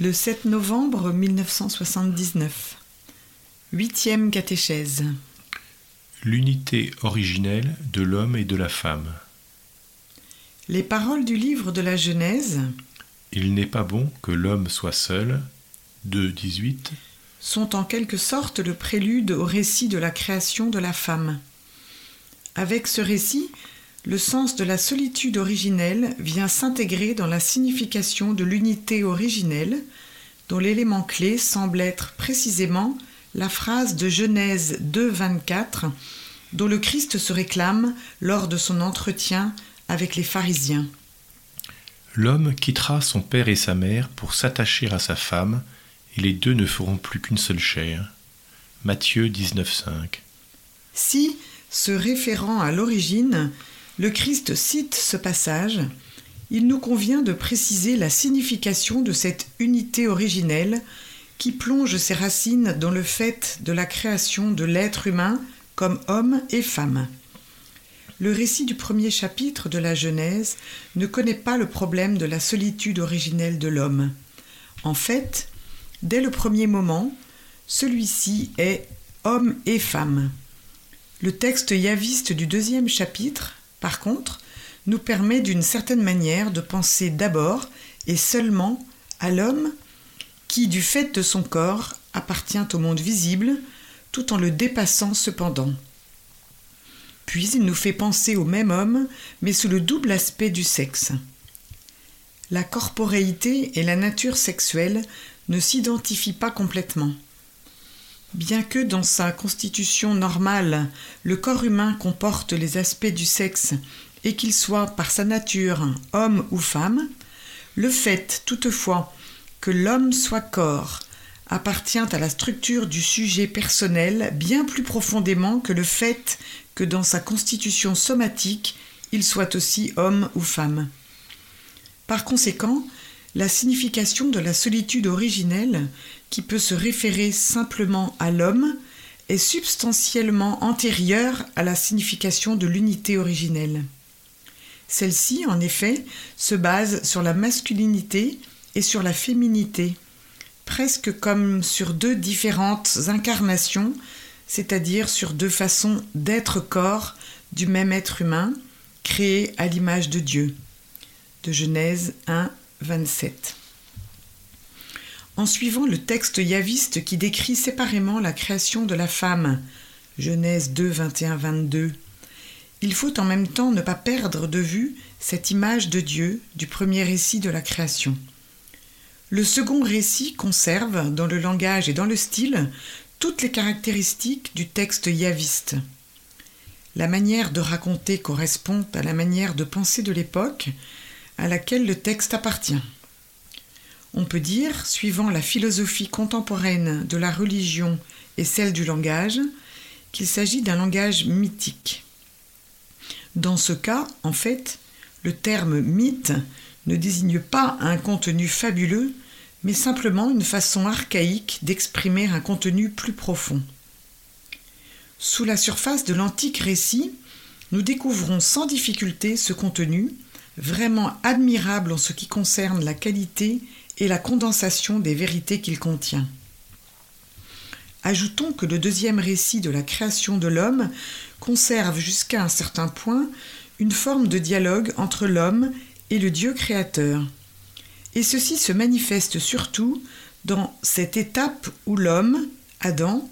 Le 7 novembre 1979. Huitième catéchèse. L'unité originelle de l'homme et de la femme. Les paroles du livre de la Genèse Il n'est pas bon que l'homme soit seul. 2, 18. sont en quelque sorte le prélude au récit de la création de la femme. Avec ce récit, le sens de la solitude originelle vient s'intégrer dans la signification de l'unité originelle, dont l'élément clé semble être précisément la phrase de Genèse 2, 24, dont le Christ se réclame lors de son entretien avec les pharisiens. L'homme quittera son père et sa mère pour s'attacher à sa femme, et les deux ne feront plus qu'une seule chair. Matthieu 19, 5. Si, se référant à l'origine, le Christ cite ce passage, il nous convient de préciser la signification de cette unité originelle qui plonge ses racines dans le fait de la création de l'être humain comme homme et femme. Le récit du premier chapitre de la Genèse ne connaît pas le problème de la solitude originelle de l'homme. En fait, dès le premier moment, celui-ci est homme et femme. Le texte yaviste du deuxième chapitre par contre, nous permet d'une certaine manière de penser d'abord et seulement à l'homme qui, du fait de son corps, appartient au monde visible, tout en le dépassant cependant. Puis il nous fait penser au même homme, mais sous le double aspect du sexe. La corporéité et la nature sexuelle ne s'identifient pas complètement. Bien que dans sa constitution normale, le corps humain comporte les aspects du sexe et qu'il soit par sa nature homme ou femme, le fait toutefois que l'homme soit corps appartient à la structure du sujet personnel bien plus profondément que le fait que dans sa constitution somatique il soit aussi homme ou femme. Par conséquent, la signification de la solitude originelle, qui peut se référer simplement à l'homme, est substantiellement antérieure à la signification de l'unité originelle. Celle-ci, en effet, se base sur la masculinité et sur la féminité, presque comme sur deux différentes incarnations, c'est-à-dire sur deux façons d'être corps du même être humain, créé à l'image de Dieu. De Genèse 1, 27. En suivant le texte yaviste qui décrit séparément la création de la femme, Genèse 2, 21, 22, il faut en même temps ne pas perdre de vue cette image de Dieu du premier récit de la création. Le second récit conserve, dans le langage et dans le style, toutes les caractéristiques du texte yaviste. La manière de raconter correspond à la manière de penser de l'époque, à laquelle le texte appartient. On peut dire, suivant la philosophie contemporaine de la religion et celle du langage, qu'il s'agit d'un langage mythique. Dans ce cas, en fait, le terme mythe ne désigne pas un contenu fabuleux, mais simplement une façon archaïque d'exprimer un contenu plus profond. Sous la surface de l'antique récit, nous découvrons sans difficulté ce contenu vraiment admirable en ce qui concerne la qualité et la condensation des vérités qu'il contient. Ajoutons que le deuxième récit de la création de l'homme conserve jusqu'à un certain point une forme de dialogue entre l'homme et le Dieu créateur. Et ceci se manifeste surtout dans cette étape où l'homme, Adam,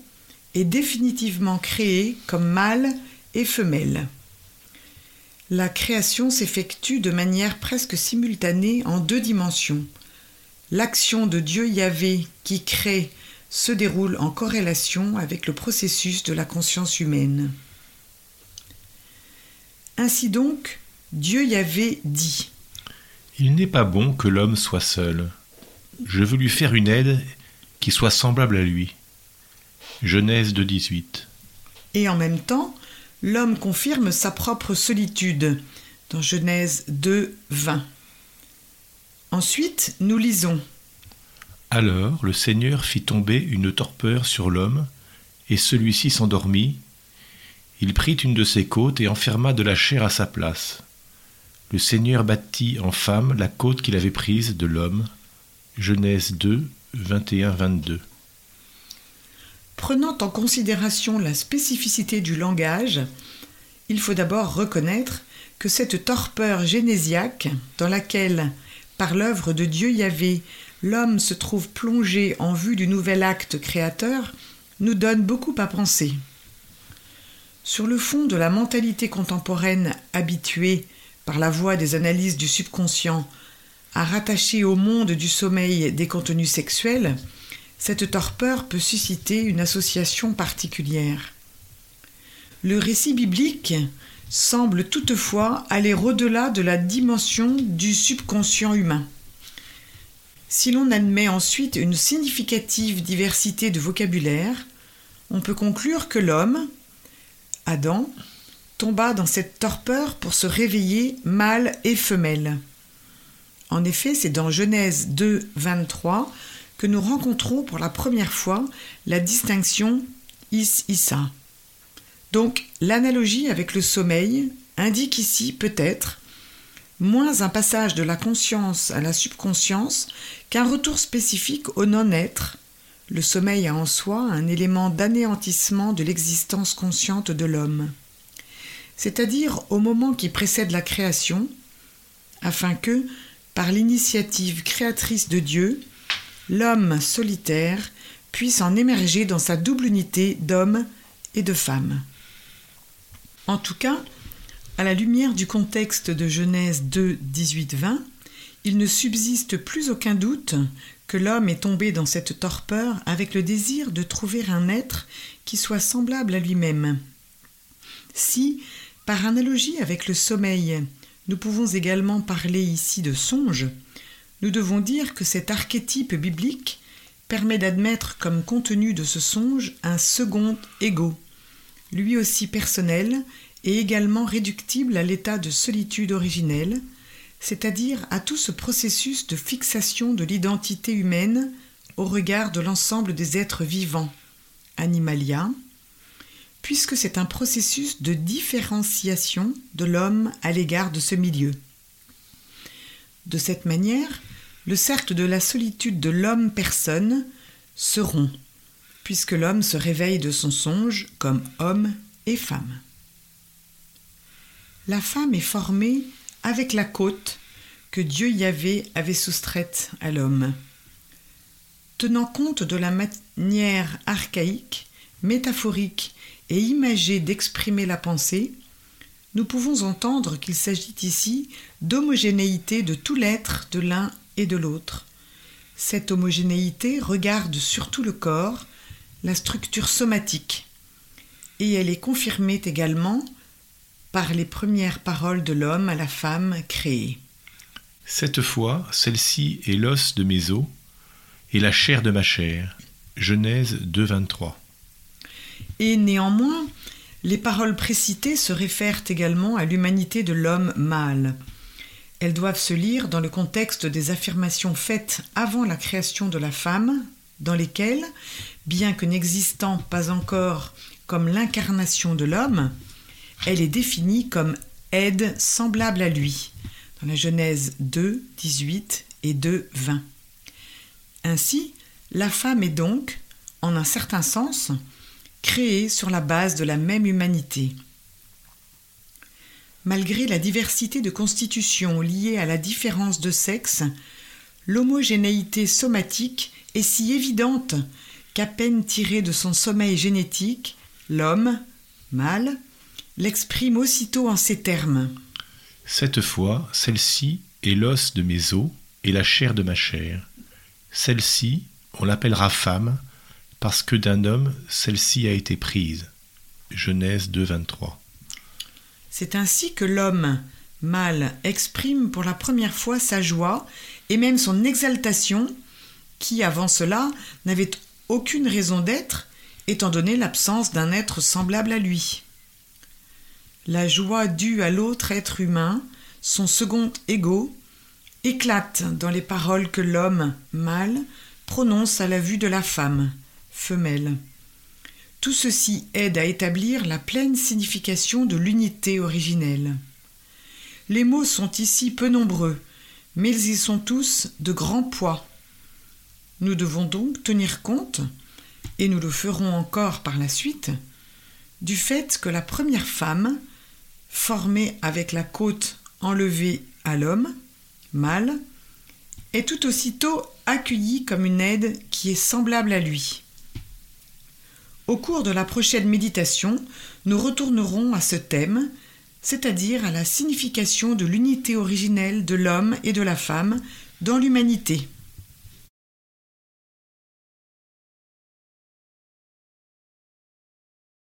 est définitivement créé comme mâle et femelle la création s'effectue de manière presque simultanée en deux dimensions. L'action de Dieu Yahvé qui crée se déroule en corrélation avec le processus de la conscience humaine. Ainsi donc, Dieu Yahvé dit Il n'est pas bon que l'homme soit seul. Je veux lui faire une aide qui soit semblable à lui. Genèse de 18. Et en même temps, l'homme confirme sa propre solitude dans Genèse 2, 20. Ensuite, nous lisons Alors le Seigneur fit tomber une torpeur sur l'homme, et celui-ci s'endormit. Il prit une de ses côtes et enferma de la chair à sa place. Le Seigneur battit en femme la côte qu'il avait prise de l'homme. Genèse 2, 21-22. Prenant en considération la spécificité du langage, il faut d'abord reconnaître que cette torpeur génésiaque, dans laquelle, par l'œuvre de Dieu Yahvé, l'homme se trouve plongé en vue du nouvel acte créateur, nous donne beaucoup à penser. Sur le fond de la mentalité contemporaine habituée, par la voie des analyses du subconscient, à rattacher au monde du sommeil des contenus sexuels, cette torpeur peut susciter une association particulière. Le récit biblique semble toutefois aller au-delà de la dimension du subconscient humain. Si l'on admet ensuite une significative diversité de vocabulaire, on peut conclure que l'homme, Adam, tomba dans cette torpeur pour se réveiller mâle et femelle. En effet, c'est dans Genèse 2, 23 que nous rencontrons pour la première fois la distinction is-issa. Donc, l'analogie avec le sommeil indique ici peut-être moins un passage de la conscience à la subconscience qu'un retour spécifique au non-être. Le sommeil a en soi un élément d'anéantissement de l'existence consciente de l'homme, c'est-à-dire au moment qui précède la création, afin que, par l'initiative créatrice de Dieu, l'homme solitaire puisse en émerger dans sa double unité d'homme et de femme. En tout cas, à la lumière du contexte de Genèse 2, 18, 20, il ne subsiste plus aucun doute que l'homme est tombé dans cette torpeur avec le désir de trouver un être qui soit semblable à lui-même. Si, par analogie avec le sommeil, nous pouvons également parler ici de songe, nous devons dire que cet archétype biblique permet d'admettre comme contenu de ce songe un second ego, lui aussi personnel et également réductible à l'état de solitude originelle, c'est-à-dire à tout ce processus de fixation de l'identité humaine au regard de l'ensemble des êtres vivants, animalia, puisque c'est un processus de différenciation de l'homme à l'égard de ce milieu. De cette manière, le cercle de la solitude de l'homme-personne se rompt, puisque l'homme se réveille de son songe comme homme et femme. La femme est formée avec la côte que Dieu Yahvé avait soustraite à l'homme. Tenant compte de la manière archaïque, métaphorique et imagée d'exprimer la pensée, nous pouvons entendre qu'il s'agit ici d'homogénéité de tout l'être de l'un et de l'autre. Cette homogénéité regarde surtout le corps, la structure somatique, et elle est confirmée également par les premières paroles de l'homme à la femme créée. Cette fois, celle-ci est l'os de mes os et la chair de ma chair. Genèse 2, 23. Et néanmoins, les paroles précitées se réfèrent également à l'humanité de l'homme mâle. Elles doivent se lire dans le contexte des affirmations faites avant la création de la femme, dans lesquelles, bien que n'existant pas encore comme l'incarnation de l'homme, elle est définie comme aide semblable à lui, dans la Genèse 2, 18 et 2, 20. Ainsi, la femme est donc, en un certain sens, créée sur la base de la même humanité. Malgré la diversité de constitution liée à la différence de sexe, l'homogénéité somatique est si évidente qu'à peine tiré de son sommeil génétique, l'homme, mâle, l'exprime aussitôt en ces termes. Cette fois, celle-ci est l'os de mes os et la chair de ma chair. Celle-ci, on l'appellera femme, parce que d'un homme, celle-ci a été prise. Genèse 2, 23. C'est ainsi que l'homme mâle exprime pour la première fois sa joie et même son exaltation, qui avant cela n'avait aucune raison d'être, étant donné l'absence d'un être semblable à lui. La joie due à l'autre être humain, son second ego, éclate dans les paroles que l'homme, mâle, prononce à la vue de la femme, femelle. Tout ceci aide à établir la pleine signification de l'unité originelle. Les mots sont ici peu nombreux, mais ils y sont tous de grand poids. Nous devons donc tenir compte, et nous le ferons encore par la suite, du fait que la première femme, formée avec la côte enlevée à l'homme, mâle, est tout aussitôt accueillie comme une aide qui est semblable à lui. Au cours de la prochaine méditation, nous retournerons à ce thème, c'est-à-dire à la signification de l'unité originelle de l'homme et de la femme dans l'humanité.